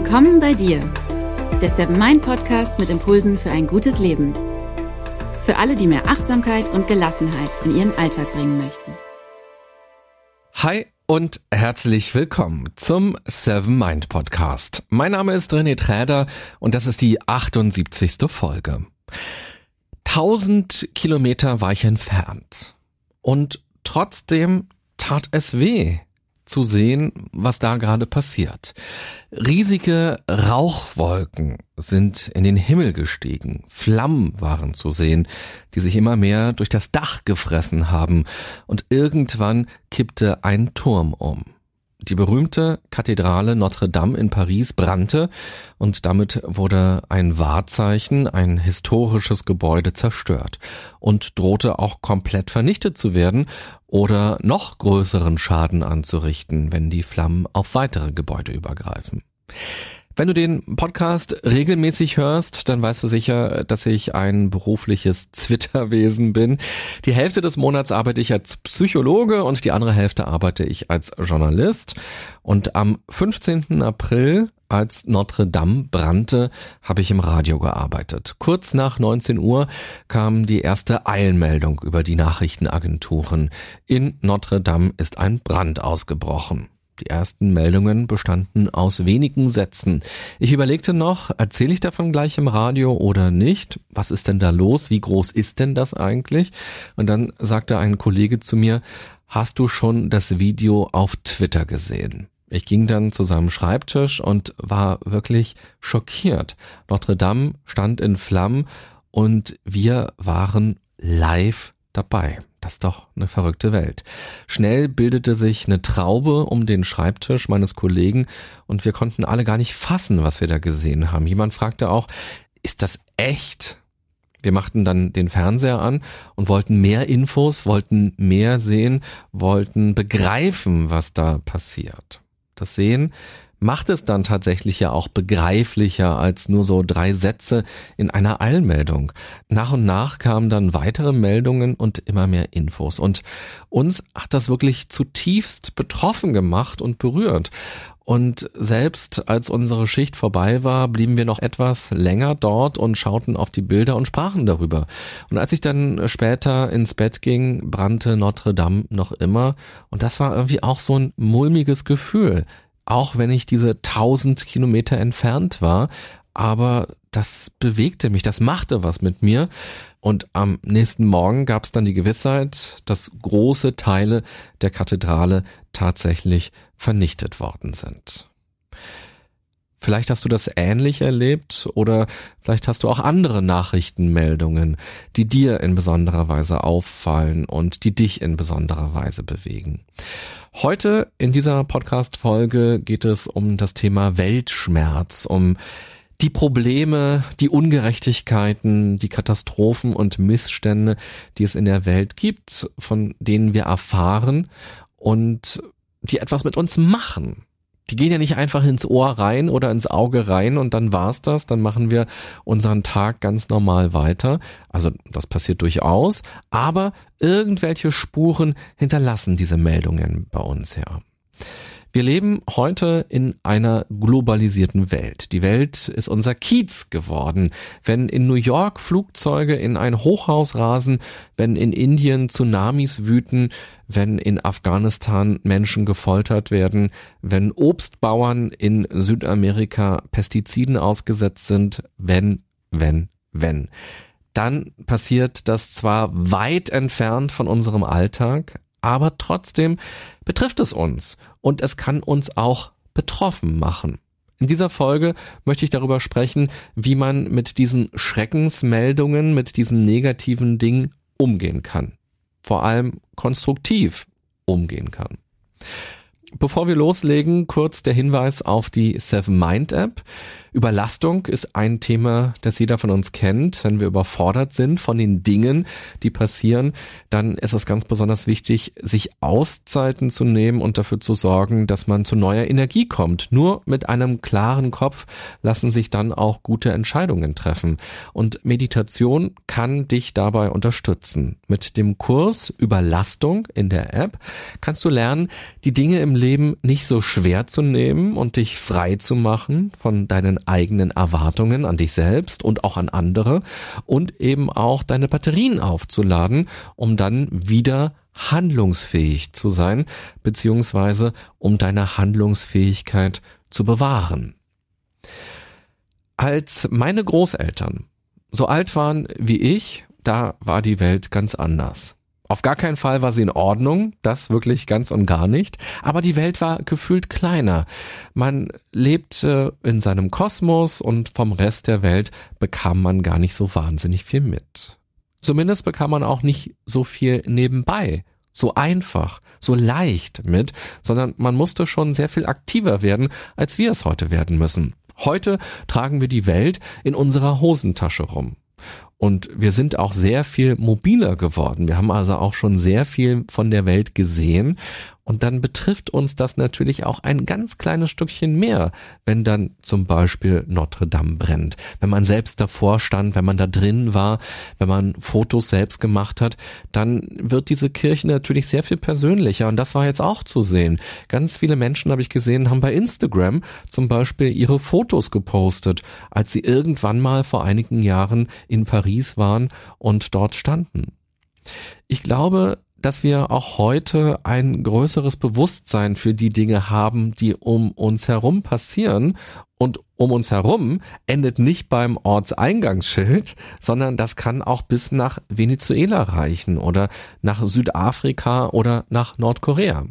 Willkommen bei dir, der Seven Mind Podcast mit Impulsen für ein gutes Leben. Für alle, die mehr Achtsamkeit und Gelassenheit in ihren Alltag bringen möchten. Hi und herzlich willkommen zum Seven Mind Podcast. Mein Name ist René Träder und das ist die 78. Folge. 1000 Kilometer war ich entfernt und trotzdem tat es weh zu sehen, was da gerade passiert. Riesige Rauchwolken sind in den Himmel gestiegen. Flammen waren zu sehen, die sich immer mehr durch das Dach gefressen haben. Und irgendwann kippte ein Turm um. Die berühmte Kathedrale Notre Dame in Paris brannte und damit wurde ein Wahrzeichen, ein historisches Gebäude zerstört und drohte auch komplett vernichtet zu werden oder noch größeren Schaden anzurichten, wenn die Flammen auf weitere Gebäude übergreifen. Wenn du den Podcast regelmäßig hörst, dann weißt du sicher, dass ich ein berufliches Zwitterwesen bin. Die Hälfte des Monats arbeite ich als Psychologe und die andere Hälfte arbeite ich als Journalist. Und am 15. April als Notre Dame brannte, habe ich im Radio gearbeitet. Kurz nach 19 Uhr kam die erste Eilmeldung über die Nachrichtenagenturen. In Notre Dame ist ein Brand ausgebrochen. Die ersten Meldungen bestanden aus wenigen Sätzen. Ich überlegte noch, erzähle ich davon gleich im Radio oder nicht? Was ist denn da los? Wie groß ist denn das eigentlich? Und dann sagte ein Kollege zu mir, hast du schon das Video auf Twitter gesehen? Ich ging dann zu seinem Schreibtisch und war wirklich schockiert. Notre Dame stand in Flammen und wir waren live dabei. Das ist doch eine verrückte Welt. Schnell bildete sich eine Traube um den Schreibtisch meines Kollegen und wir konnten alle gar nicht fassen, was wir da gesehen haben. Jemand fragte auch, ist das echt? Wir machten dann den Fernseher an und wollten mehr Infos, wollten mehr sehen, wollten begreifen, was da passiert. Das Sehen macht es dann tatsächlich ja auch begreiflicher als nur so drei Sätze in einer Eilmeldung. Nach und nach kamen dann weitere Meldungen und immer mehr Infos. Und uns hat das wirklich zutiefst betroffen gemacht und berührt. Und selbst als unsere Schicht vorbei war, blieben wir noch etwas länger dort und schauten auf die Bilder und sprachen darüber. Und als ich dann später ins Bett ging, brannte Notre Dame noch immer. Und das war irgendwie auch so ein mulmiges Gefühl auch wenn ich diese tausend Kilometer entfernt war. Aber das bewegte mich, das machte was mit mir. Und am nächsten Morgen gab es dann die Gewissheit, dass große Teile der Kathedrale tatsächlich vernichtet worden sind. Vielleicht hast du das ähnlich erlebt oder vielleicht hast du auch andere Nachrichtenmeldungen, die dir in besonderer Weise auffallen und die dich in besonderer Weise bewegen. Heute in dieser Podcast-Folge geht es um das Thema Weltschmerz, um die Probleme, die Ungerechtigkeiten, die Katastrophen und Missstände, die es in der Welt gibt, von denen wir erfahren und die etwas mit uns machen die gehen ja nicht einfach ins Ohr rein oder ins Auge rein und dann war's das, dann machen wir unseren Tag ganz normal weiter. Also das passiert durchaus, aber irgendwelche Spuren hinterlassen diese Meldungen bei uns ja. Wir leben heute in einer globalisierten Welt. Die Welt ist unser Kiez geworden. Wenn in New York Flugzeuge in ein Hochhaus rasen, wenn in Indien Tsunamis wüten, wenn in Afghanistan Menschen gefoltert werden, wenn Obstbauern in Südamerika Pestiziden ausgesetzt sind, wenn, wenn, wenn dann passiert das zwar weit entfernt von unserem Alltag, aber trotzdem betrifft es uns und es kann uns auch betroffen machen. In dieser Folge möchte ich darüber sprechen, wie man mit diesen Schreckensmeldungen, mit diesen negativen Dingen umgehen kann. Vor allem konstruktiv umgehen kann. Bevor wir loslegen, kurz der Hinweis auf die Seven Mind App. Überlastung ist ein Thema, das jeder von uns kennt. Wenn wir überfordert sind von den Dingen, die passieren, dann ist es ganz besonders wichtig, sich Auszeiten zu nehmen und dafür zu sorgen, dass man zu neuer Energie kommt. Nur mit einem klaren Kopf lassen sich dann auch gute Entscheidungen treffen. Und Meditation kann dich dabei unterstützen. Mit dem Kurs Überlastung in der App kannst du lernen, die Dinge im Leben nicht so schwer zu nehmen und dich frei zu machen von deinen eigenen Erwartungen an dich selbst und auch an andere und eben auch deine Batterien aufzuladen, um dann wieder handlungsfähig zu sein, beziehungsweise um deine Handlungsfähigkeit zu bewahren. Als meine Großeltern so alt waren wie ich, da war die Welt ganz anders. Auf gar keinen Fall war sie in Ordnung, das wirklich ganz und gar nicht, aber die Welt war gefühlt kleiner. Man lebte in seinem Kosmos und vom Rest der Welt bekam man gar nicht so wahnsinnig viel mit. Zumindest bekam man auch nicht so viel nebenbei, so einfach, so leicht mit, sondern man musste schon sehr viel aktiver werden, als wir es heute werden müssen. Heute tragen wir die Welt in unserer Hosentasche rum. Und wir sind auch sehr viel mobiler geworden. Wir haben also auch schon sehr viel von der Welt gesehen und dann betrifft uns das natürlich auch ein ganz kleines Stückchen mehr, wenn dann zum Beispiel Notre Dame brennt. Wenn man selbst davor stand, wenn man da drin war, wenn man Fotos selbst gemacht hat, dann wird diese Kirche natürlich sehr viel persönlicher. Und das war jetzt auch zu sehen. Ganz viele Menschen, habe ich gesehen, haben bei Instagram zum Beispiel ihre Fotos gepostet, als sie irgendwann mal vor einigen Jahren in Paris waren und dort standen. Ich glaube, dass wir auch heute ein größeres Bewusstsein für die Dinge haben, die um uns herum passieren. Und um uns herum endet nicht beim Ortseingangsschild, sondern das kann auch bis nach Venezuela reichen oder nach Südafrika oder nach Nordkorea.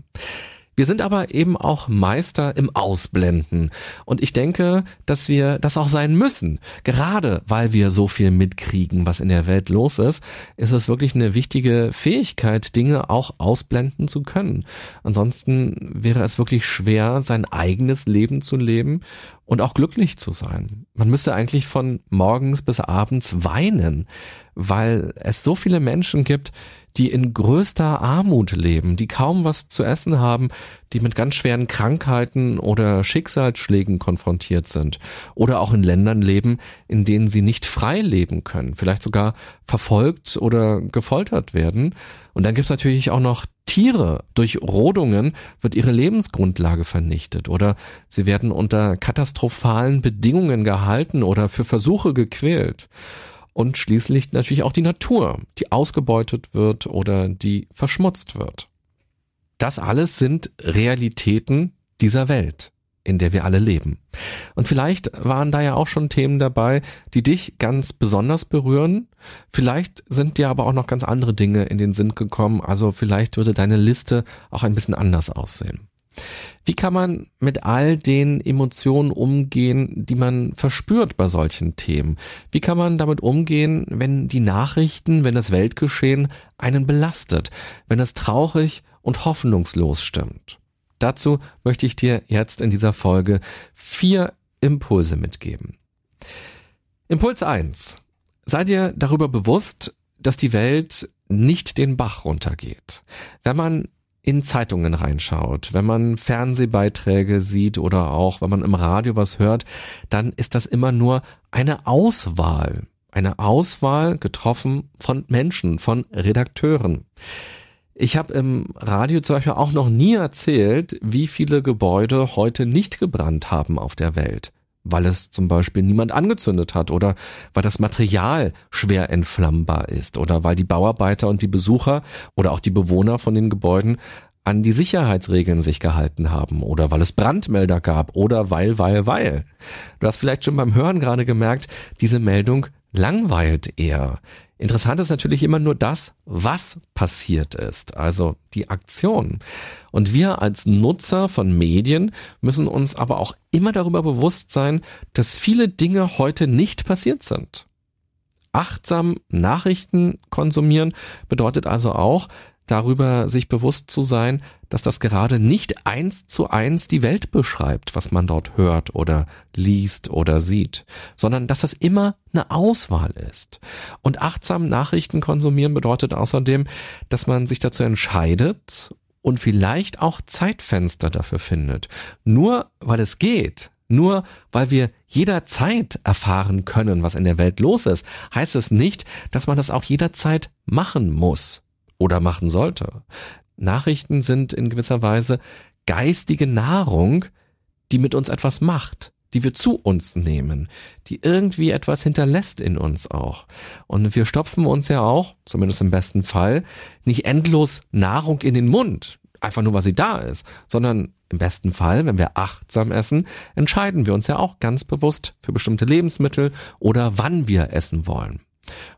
Wir sind aber eben auch Meister im Ausblenden. Und ich denke, dass wir das auch sein müssen. Gerade weil wir so viel mitkriegen, was in der Welt los ist, ist es wirklich eine wichtige Fähigkeit, Dinge auch ausblenden zu können. Ansonsten wäre es wirklich schwer, sein eigenes Leben zu leben und auch glücklich zu sein. Man müsste eigentlich von morgens bis abends weinen, weil es so viele Menschen gibt, die in größter Armut leben, die kaum was zu essen haben, die mit ganz schweren Krankheiten oder Schicksalsschlägen konfrontiert sind oder auch in Ländern leben, in denen sie nicht frei leben können, vielleicht sogar verfolgt oder gefoltert werden. Und dann gibt's natürlich auch noch Tiere. Durch Rodungen wird ihre Lebensgrundlage vernichtet oder sie werden unter katastrophalen Bedingungen gehalten oder für Versuche gequält und schließlich natürlich auch die Natur, die ausgebeutet wird oder die verschmutzt wird. Das alles sind Realitäten dieser Welt, in der wir alle leben. Und vielleicht waren da ja auch schon Themen dabei, die dich ganz besonders berühren. Vielleicht sind dir aber auch noch ganz andere Dinge in den Sinn gekommen. Also vielleicht würde deine Liste auch ein bisschen anders aussehen. Wie kann man mit all den Emotionen umgehen, die man verspürt bei solchen Themen? Wie kann man damit umgehen, wenn die Nachrichten, wenn das Weltgeschehen einen belastet, wenn es traurig und hoffnungslos stimmt? Dazu möchte ich dir jetzt in dieser Folge vier Impulse mitgeben. Impuls eins: Sei dir darüber bewusst, dass die Welt nicht den Bach runtergeht. Wenn man in Zeitungen reinschaut, wenn man Fernsehbeiträge sieht oder auch wenn man im Radio was hört, dann ist das immer nur eine Auswahl. Eine Auswahl getroffen von Menschen, von Redakteuren. Ich habe im Radio zum Beispiel auch noch nie erzählt, wie viele Gebäude heute nicht gebrannt haben auf der Welt weil es zum Beispiel niemand angezündet hat oder weil das Material schwer entflammbar ist oder weil die Bauarbeiter und die Besucher oder auch die Bewohner von den Gebäuden an die Sicherheitsregeln sich gehalten haben oder weil es Brandmelder gab oder weil, weil, weil. Du hast vielleicht schon beim Hören gerade gemerkt, diese Meldung langweilt eher. Interessant ist natürlich immer nur das, was passiert ist, also die Aktion. Und wir als Nutzer von Medien müssen uns aber auch immer darüber bewusst sein, dass viele Dinge heute nicht passiert sind. Achtsam Nachrichten konsumieren bedeutet also auch, darüber sich bewusst zu sein, dass das gerade nicht eins zu eins die Welt beschreibt, was man dort hört oder liest oder sieht, sondern dass das immer eine Auswahl ist. Und achtsam Nachrichten konsumieren bedeutet außerdem, dass man sich dazu entscheidet und vielleicht auch Zeitfenster dafür findet. Nur weil es geht, nur weil wir jederzeit erfahren können, was in der Welt los ist, heißt es nicht, dass man das auch jederzeit machen muss oder machen sollte. Nachrichten sind in gewisser Weise geistige Nahrung, die mit uns etwas macht, die wir zu uns nehmen, die irgendwie etwas hinterlässt in uns auch. Und wir stopfen uns ja auch, zumindest im besten Fall, nicht endlos Nahrung in den Mund, einfach nur, weil sie da ist, sondern im besten Fall, wenn wir achtsam essen, entscheiden wir uns ja auch ganz bewusst für bestimmte Lebensmittel oder wann wir essen wollen.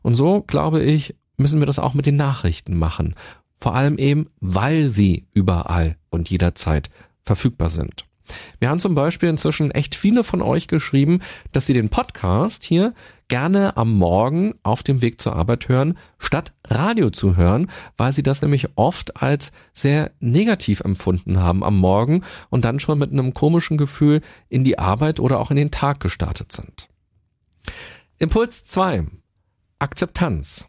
Und so, glaube ich, müssen wir das auch mit den Nachrichten machen. Vor allem eben, weil sie überall und jederzeit verfügbar sind. Wir haben zum Beispiel inzwischen echt viele von euch geschrieben, dass sie den Podcast hier gerne am Morgen auf dem Weg zur Arbeit hören, statt Radio zu hören, weil sie das nämlich oft als sehr negativ empfunden haben am Morgen und dann schon mit einem komischen Gefühl in die Arbeit oder auch in den Tag gestartet sind. Impuls 2. Akzeptanz.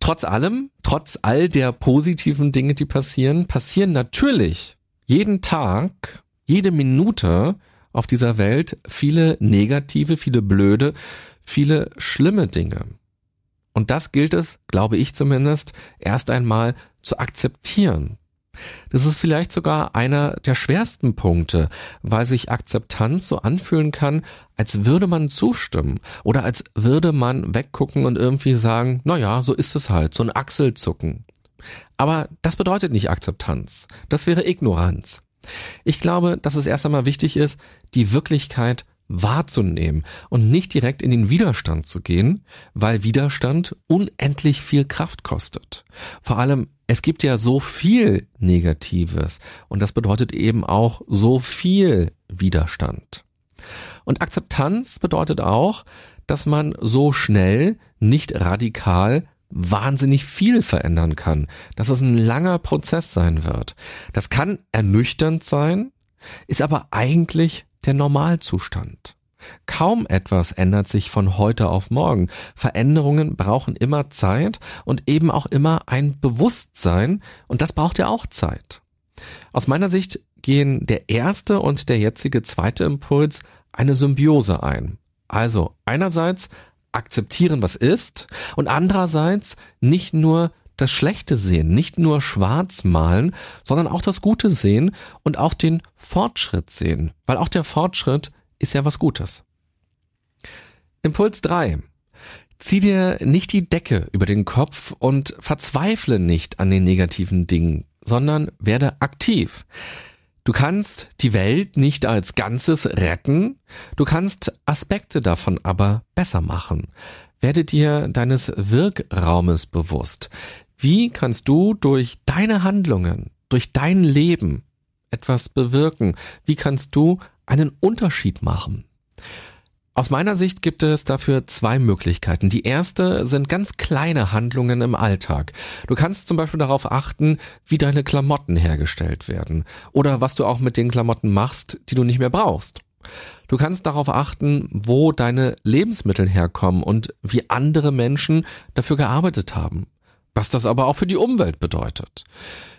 Trotz allem, trotz all der positiven Dinge, die passieren, passieren natürlich jeden Tag, jede Minute auf dieser Welt viele negative, viele blöde, viele schlimme Dinge. Und das gilt es, glaube ich zumindest, erst einmal zu akzeptieren. Das ist vielleicht sogar einer der schwersten Punkte, weil sich Akzeptanz so anfühlen kann, als würde man zustimmen oder als würde man weggucken und irgendwie sagen, na ja, so ist es halt, so ein Achselzucken. Aber das bedeutet nicht Akzeptanz. Das wäre Ignoranz. Ich glaube, dass es erst einmal wichtig ist, die Wirklichkeit wahrzunehmen und nicht direkt in den Widerstand zu gehen, weil Widerstand unendlich viel Kraft kostet. Vor allem, es gibt ja so viel Negatives und das bedeutet eben auch so viel Widerstand. Und Akzeptanz bedeutet auch, dass man so schnell, nicht radikal wahnsinnig viel verändern kann, dass es ein langer Prozess sein wird. Das kann ernüchternd sein, ist aber eigentlich der Normalzustand. Kaum etwas ändert sich von heute auf morgen. Veränderungen brauchen immer Zeit und eben auch immer ein Bewusstsein und das braucht ja auch Zeit. Aus meiner Sicht gehen der erste und der jetzige zweite Impuls eine Symbiose ein. Also einerseits akzeptieren, was ist, und andererseits nicht nur das Schlechte sehen, nicht nur schwarz malen, sondern auch das Gute sehen und auch den Fortschritt sehen, weil auch der Fortschritt ist ja was Gutes. Impuls 3. Zieh dir nicht die Decke über den Kopf und verzweifle nicht an den negativen Dingen, sondern werde aktiv. Du kannst die Welt nicht als Ganzes retten, du kannst Aspekte davon aber besser machen. Werde dir deines Wirkraumes bewusst. Wie kannst du durch deine Handlungen, durch dein Leben etwas bewirken? Wie kannst du einen Unterschied machen? Aus meiner Sicht gibt es dafür zwei Möglichkeiten. Die erste sind ganz kleine Handlungen im Alltag. Du kannst zum Beispiel darauf achten, wie deine Klamotten hergestellt werden oder was du auch mit den Klamotten machst, die du nicht mehr brauchst. Du kannst darauf achten, wo deine Lebensmittel herkommen und wie andere Menschen dafür gearbeitet haben. Was das aber auch für die Umwelt bedeutet.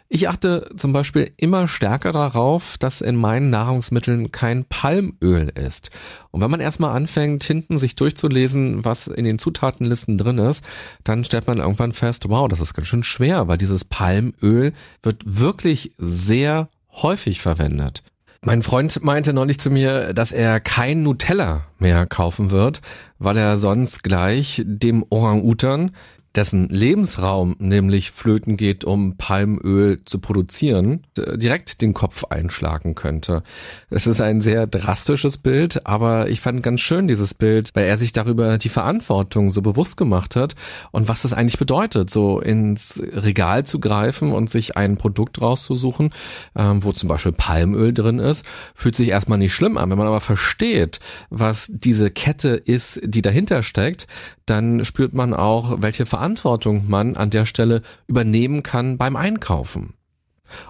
Ich achte zum Beispiel immer stärker darauf, dass in meinen Nahrungsmitteln kein Palmöl ist. Und wenn man erstmal anfängt, hinten sich durchzulesen, was in den Zutatenlisten drin ist, dann stellt man irgendwann fest, wow, das ist ganz schön schwer, weil dieses Palmöl wird wirklich sehr häufig verwendet. Mein Freund meinte neulich zu mir, dass er kein Nutella mehr kaufen wird, weil er sonst gleich dem Orang-Utan dessen Lebensraum nämlich flöten geht, um Palmöl zu produzieren, direkt den Kopf einschlagen könnte. Es ist ein sehr drastisches Bild, aber ich fand ganz schön dieses Bild, weil er sich darüber die Verantwortung so bewusst gemacht hat und was das eigentlich bedeutet, so ins Regal zu greifen und sich ein Produkt rauszusuchen, ähm, wo zum Beispiel Palmöl drin ist, fühlt sich erstmal nicht schlimm an. Wenn man aber versteht, was diese Kette ist, die dahinter steckt, dann spürt man auch, welche Verantwortung man an der Stelle übernehmen kann beim Einkaufen.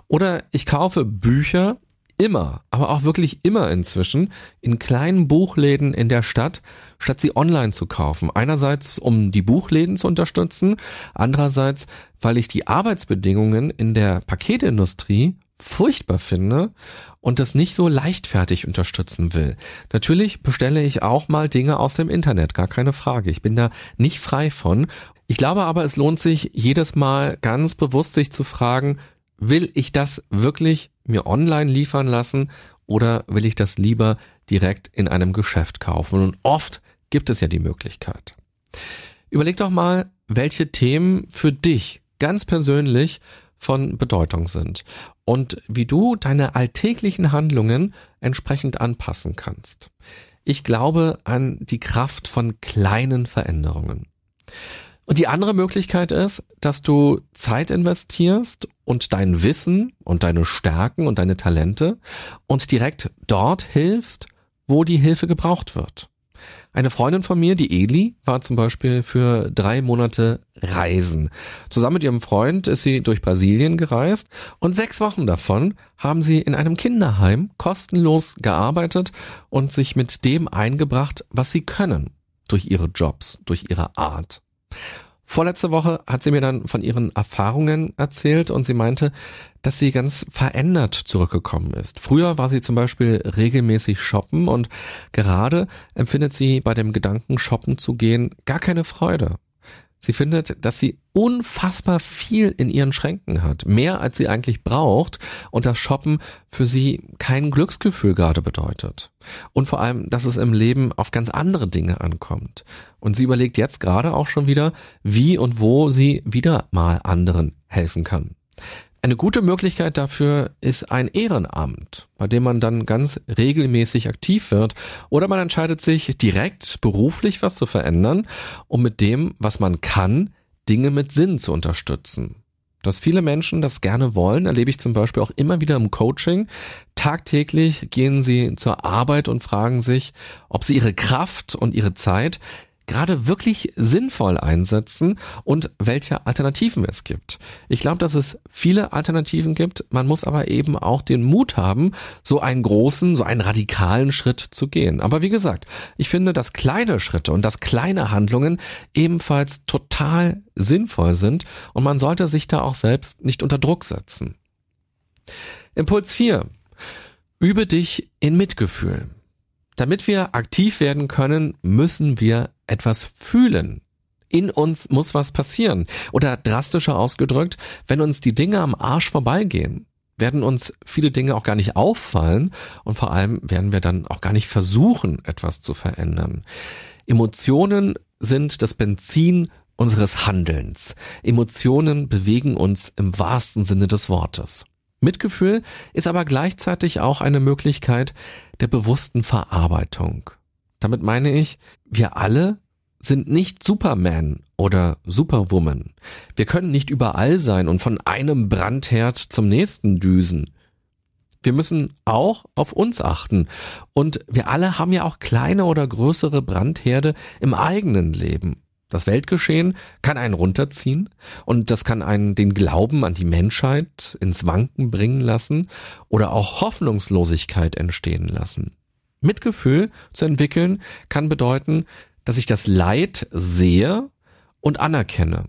Oder ich kaufe Bücher immer, aber auch wirklich immer inzwischen in kleinen Buchläden in der Stadt, statt sie online zu kaufen. Einerseits, um die Buchläden zu unterstützen, andererseits, weil ich die Arbeitsbedingungen in der Paketindustrie furchtbar finde und das nicht so leichtfertig unterstützen will. Natürlich bestelle ich auch mal Dinge aus dem Internet, gar keine Frage. Ich bin da nicht frei von. Ich glaube aber, es lohnt sich jedes Mal ganz bewusst sich zu fragen, will ich das wirklich mir online liefern lassen oder will ich das lieber direkt in einem Geschäft kaufen? Und oft gibt es ja die Möglichkeit. Überleg doch mal, welche Themen für dich ganz persönlich von Bedeutung sind und wie du deine alltäglichen Handlungen entsprechend anpassen kannst. Ich glaube an die Kraft von kleinen Veränderungen. Und die andere Möglichkeit ist, dass du Zeit investierst und dein Wissen und deine Stärken und deine Talente und direkt dort hilfst, wo die Hilfe gebraucht wird. Eine Freundin von mir, die Eli, war zum Beispiel für drei Monate reisen. Zusammen mit ihrem Freund ist sie durch Brasilien gereist und sechs Wochen davon haben sie in einem Kinderheim kostenlos gearbeitet und sich mit dem eingebracht, was sie können. Durch ihre Jobs, durch ihre Art. Vorletzte Woche hat sie mir dann von ihren Erfahrungen erzählt und sie meinte, dass sie ganz verändert zurückgekommen ist. Früher war sie zum Beispiel regelmäßig shoppen und gerade empfindet sie bei dem Gedanken, shoppen zu gehen, gar keine Freude. Sie findet, dass sie unfassbar viel in ihren Schränken hat, mehr als sie eigentlich braucht und das Shoppen für sie kein Glücksgefühl gerade bedeutet. Und vor allem, dass es im Leben auf ganz andere Dinge ankommt. Und sie überlegt jetzt gerade auch schon wieder, wie und wo sie wieder mal anderen helfen kann. Eine gute Möglichkeit dafür ist ein Ehrenamt, bei dem man dann ganz regelmäßig aktiv wird oder man entscheidet sich direkt beruflich was zu verändern, um mit dem, was man kann, Dinge mit Sinn zu unterstützen. Dass viele Menschen das gerne wollen, erlebe ich zum Beispiel auch immer wieder im Coaching. Tagtäglich gehen sie zur Arbeit und fragen sich, ob sie ihre Kraft und ihre Zeit gerade wirklich sinnvoll einsetzen und welche Alternativen es gibt. Ich glaube, dass es viele Alternativen gibt. Man muss aber eben auch den Mut haben, so einen großen, so einen radikalen Schritt zu gehen. Aber wie gesagt, ich finde, dass kleine Schritte und dass kleine Handlungen ebenfalls total sinnvoll sind und man sollte sich da auch selbst nicht unter Druck setzen. Impuls 4. Übe dich in Mitgefühl. Damit wir aktiv werden können, müssen wir etwas fühlen. In uns muss was passieren. Oder drastischer ausgedrückt, wenn uns die Dinge am Arsch vorbeigehen, werden uns viele Dinge auch gar nicht auffallen und vor allem werden wir dann auch gar nicht versuchen, etwas zu verändern. Emotionen sind das Benzin unseres Handelns. Emotionen bewegen uns im wahrsten Sinne des Wortes. Mitgefühl ist aber gleichzeitig auch eine Möglichkeit der bewussten Verarbeitung. Damit meine ich, wir alle sind nicht Superman oder Superwoman. Wir können nicht überall sein und von einem Brandherd zum nächsten düsen. Wir müssen auch auf uns achten. Und wir alle haben ja auch kleine oder größere Brandherde im eigenen Leben. Das Weltgeschehen kann einen runterziehen und das kann einen den Glauben an die Menschheit ins Wanken bringen lassen oder auch Hoffnungslosigkeit entstehen lassen. Mitgefühl zu entwickeln kann bedeuten, dass ich das Leid sehe und anerkenne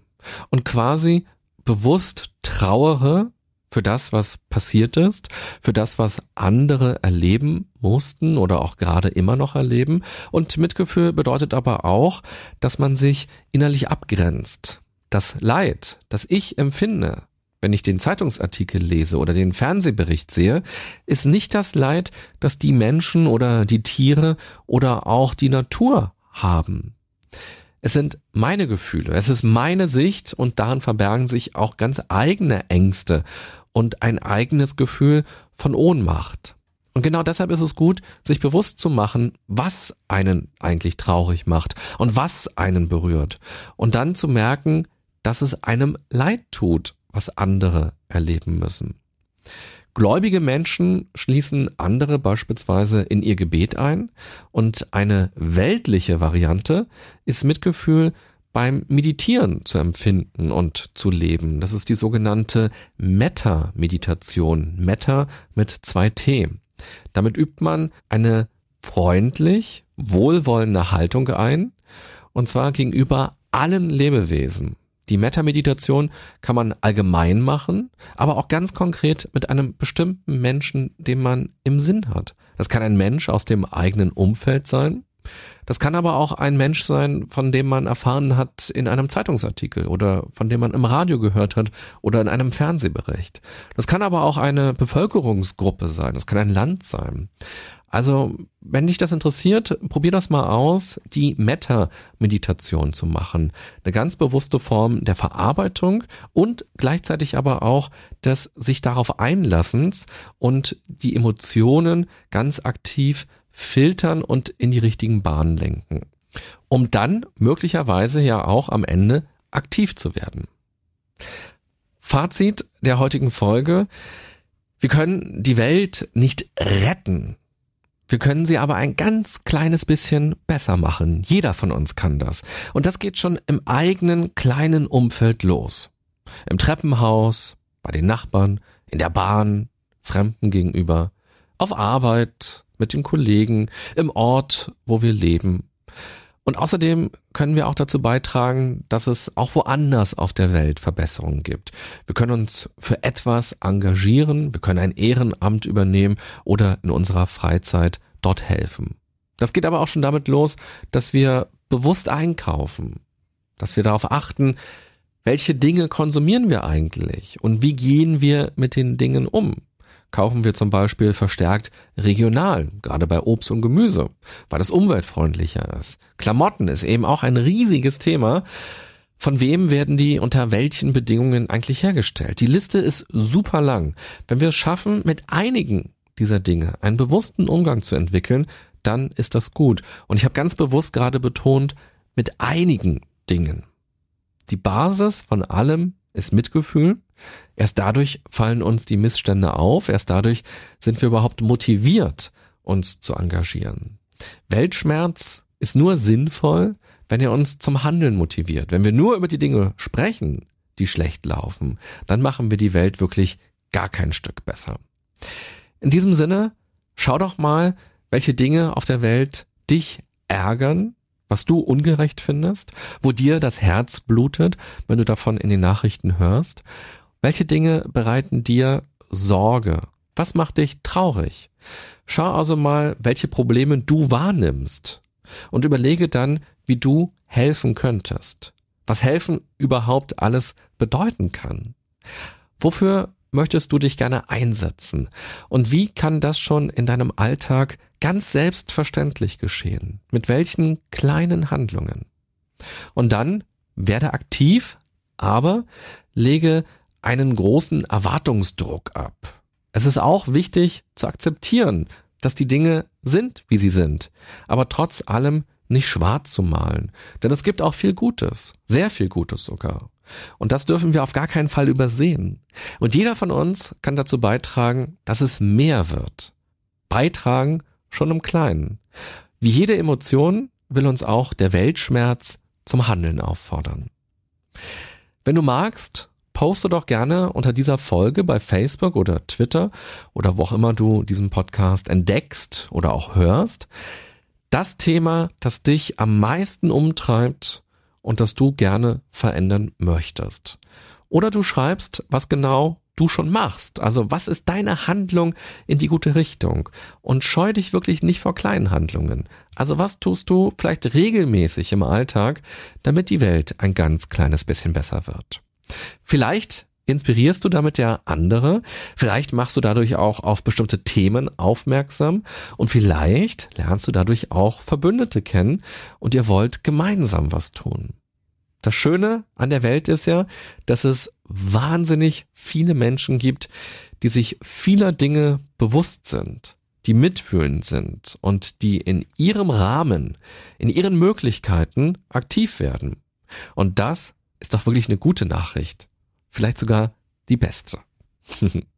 und quasi bewusst trauere für das, was passiert ist, für das, was andere erleben mussten oder auch gerade immer noch erleben. Und Mitgefühl bedeutet aber auch, dass man sich innerlich abgrenzt. Das Leid, das ich empfinde, wenn ich den Zeitungsartikel lese oder den Fernsehbericht sehe, ist nicht das Leid, das die Menschen oder die Tiere oder auch die Natur haben. Es sind meine Gefühle, es ist meine Sicht und darin verbergen sich auch ganz eigene Ängste und ein eigenes Gefühl von Ohnmacht. Und genau deshalb ist es gut, sich bewusst zu machen, was einen eigentlich traurig macht und was einen berührt. Und dann zu merken, dass es einem leid tut, was andere erleben müssen. Gläubige Menschen schließen andere beispielsweise in ihr Gebet ein und eine weltliche Variante ist Mitgefühl beim Meditieren zu empfinden und zu leben. Das ist die sogenannte Metta-Meditation. Metta mit zwei T. Damit übt man eine freundlich, wohlwollende Haltung ein, und zwar gegenüber allen Lebewesen. Die Metta-Meditation kann man allgemein machen, aber auch ganz konkret mit einem bestimmten Menschen, den man im Sinn hat. Das kann ein Mensch aus dem eigenen Umfeld sein. Das kann aber auch ein Mensch sein, von dem man erfahren hat in einem Zeitungsartikel oder von dem man im Radio gehört hat oder in einem Fernsehbericht. Das kann aber auch eine Bevölkerungsgruppe sein, das kann ein Land sein. Also, wenn dich das interessiert, probier das mal aus, die Meta-Meditation zu machen. Eine ganz bewusste Form der Verarbeitung und gleichzeitig aber auch des sich darauf einlassens und die Emotionen ganz aktiv filtern und in die richtigen Bahnen lenken. Um dann möglicherweise ja auch am Ende aktiv zu werden. Fazit der heutigen Folge. Wir können die Welt nicht retten. Wir können sie aber ein ganz kleines bisschen besser machen. Jeder von uns kann das. Und das geht schon im eigenen kleinen Umfeld los. Im Treppenhaus, bei den Nachbarn, in der Bahn, Fremden gegenüber, auf Arbeit, mit den Kollegen, im Ort, wo wir leben. Und außerdem können wir auch dazu beitragen, dass es auch woanders auf der Welt Verbesserungen gibt. Wir können uns für etwas engagieren, wir können ein Ehrenamt übernehmen oder in unserer Freizeit dort helfen. Das geht aber auch schon damit los, dass wir bewusst einkaufen, dass wir darauf achten, welche Dinge konsumieren wir eigentlich und wie gehen wir mit den Dingen um kaufen wir zum Beispiel verstärkt regional, gerade bei Obst und Gemüse, weil es umweltfreundlicher ist. Klamotten ist eben auch ein riesiges Thema. Von wem werden die unter welchen Bedingungen eigentlich hergestellt? Die Liste ist super lang. Wenn wir es schaffen, mit einigen dieser Dinge einen bewussten Umgang zu entwickeln, dann ist das gut. Und ich habe ganz bewusst gerade betont, mit einigen Dingen. Die Basis von allem ist Mitgefühl. Erst dadurch fallen uns die Missstände auf, erst dadurch sind wir überhaupt motiviert, uns zu engagieren. Weltschmerz ist nur sinnvoll, wenn er uns zum Handeln motiviert. Wenn wir nur über die Dinge sprechen, die schlecht laufen, dann machen wir die Welt wirklich gar kein Stück besser. In diesem Sinne, schau doch mal, welche Dinge auf der Welt dich ärgern, was du ungerecht findest, wo dir das Herz blutet, wenn du davon in den Nachrichten hörst. Welche Dinge bereiten dir Sorge? Was macht dich traurig? Schau also mal, welche Probleme du wahrnimmst und überlege dann, wie du helfen könntest. Was helfen überhaupt alles bedeuten kann. Wofür möchtest du dich gerne einsetzen? Und wie kann das schon in deinem Alltag ganz selbstverständlich geschehen? Mit welchen kleinen Handlungen? Und dann werde aktiv, aber lege einen großen Erwartungsdruck ab. Es ist auch wichtig zu akzeptieren, dass die Dinge sind, wie sie sind, aber trotz allem nicht schwarz zu malen. Denn es gibt auch viel Gutes, sehr viel Gutes sogar. Und das dürfen wir auf gar keinen Fall übersehen. Und jeder von uns kann dazu beitragen, dass es mehr wird. Beitragen schon im Kleinen. Wie jede Emotion will uns auch der Weltschmerz zum Handeln auffordern. Wenn du magst, poste doch gerne unter dieser Folge bei Facebook oder Twitter oder wo auch immer du diesen Podcast entdeckst oder auch hörst, das Thema, das dich am meisten umtreibt und das du gerne verändern möchtest. Oder du schreibst, was genau du schon machst. Also was ist deine Handlung in die gute Richtung? Und scheu dich wirklich nicht vor kleinen Handlungen. Also was tust du vielleicht regelmäßig im Alltag, damit die Welt ein ganz kleines bisschen besser wird? Vielleicht inspirierst du damit ja andere, vielleicht machst du dadurch auch auf bestimmte Themen aufmerksam und vielleicht lernst du dadurch auch Verbündete kennen und ihr wollt gemeinsam was tun. Das Schöne an der Welt ist ja, dass es wahnsinnig viele Menschen gibt, die sich vieler Dinge bewusst sind, die mitfühlend sind und die in ihrem Rahmen, in ihren Möglichkeiten aktiv werden. Und das ist doch wirklich eine gute Nachricht vielleicht sogar die beste.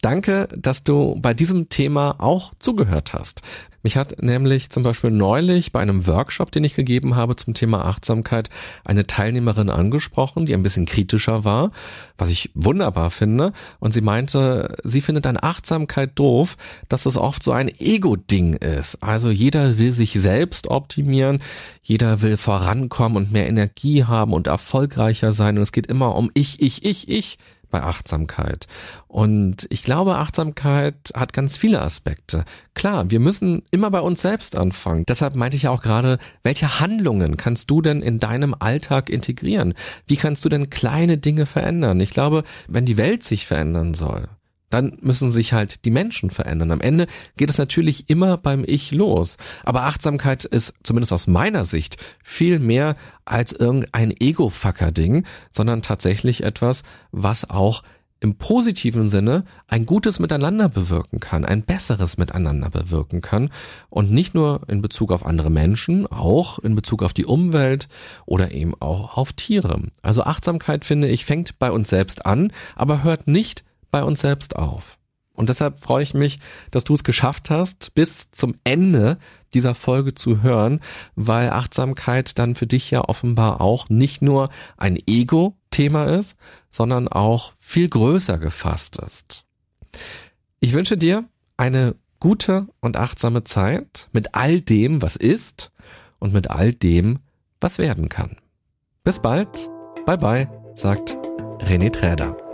Danke, dass du bei diesem Thema auch zugehört hast. Mich hat nämlich zum Beispiel neulich bei einem Workshop, den ich gegeben habe zum Thema Achtsamkeit, eine Teilnehmerin angesprochen, die ein bisschen kritischer war, was ich wunderbar finde. Und sie meinte, sie findet an Achtsamkeit doof, dass es oft so ein Ego-Ding ist. Also jeder will sich selbst optimieren, jeder will vorankommen und mehr Energie haben und erfolgreicher sein. Und es geht immer um ich, ich, ich, ich bei Achtsamkeit. Und ich glaube, Achtsamkeit hat ganz viele Aspekte. Klar, wir müssen immer bei uns selbst anfangen. Deshalb meinte ich ja auch gerade, welche Handlungen kannst du denn in deinem Alltag integrieren? Wie kannst du denn kleine Dinge verändern? Ich glaube, wenn die Welt sich verändern soll, dann müssen sich halt die Menschen verändern. Am Ende geht es natürlich immer beim Ich los. Aber Achtsamkeit ist zumindest aus meiner Sicht viel mehr als irgendein Ego-Fucker-Ding, sondern tatsächlich etwas, was auch im positiven Sinne ein gutes Miteinander bewirken kann, ein besseres Miteinander bewirken kann und nicht nur in Bezug auf andere Menschen, auch in Bezug auf die Umwelt oder eben auch auf Tiere. Also Achtsamkeit finde ich fängt bei uns selbst an, aber hört nicht bei uns selbst auf. Und deshalb freue ich mich, dass du es geschafft hast, bis zum Ende dieser Folge zu hören, weil Achtsamkeit dann für dich ja offenbar auch nicht nur ein Ego-Thema ist, sondern auch viel größer gefasst ist. Ich wünsche dir eine gute und achtsame Zeit mit all dem, was ist und mit all dem, was werden kann. Bis bald. Bye bye, sagt René Träder.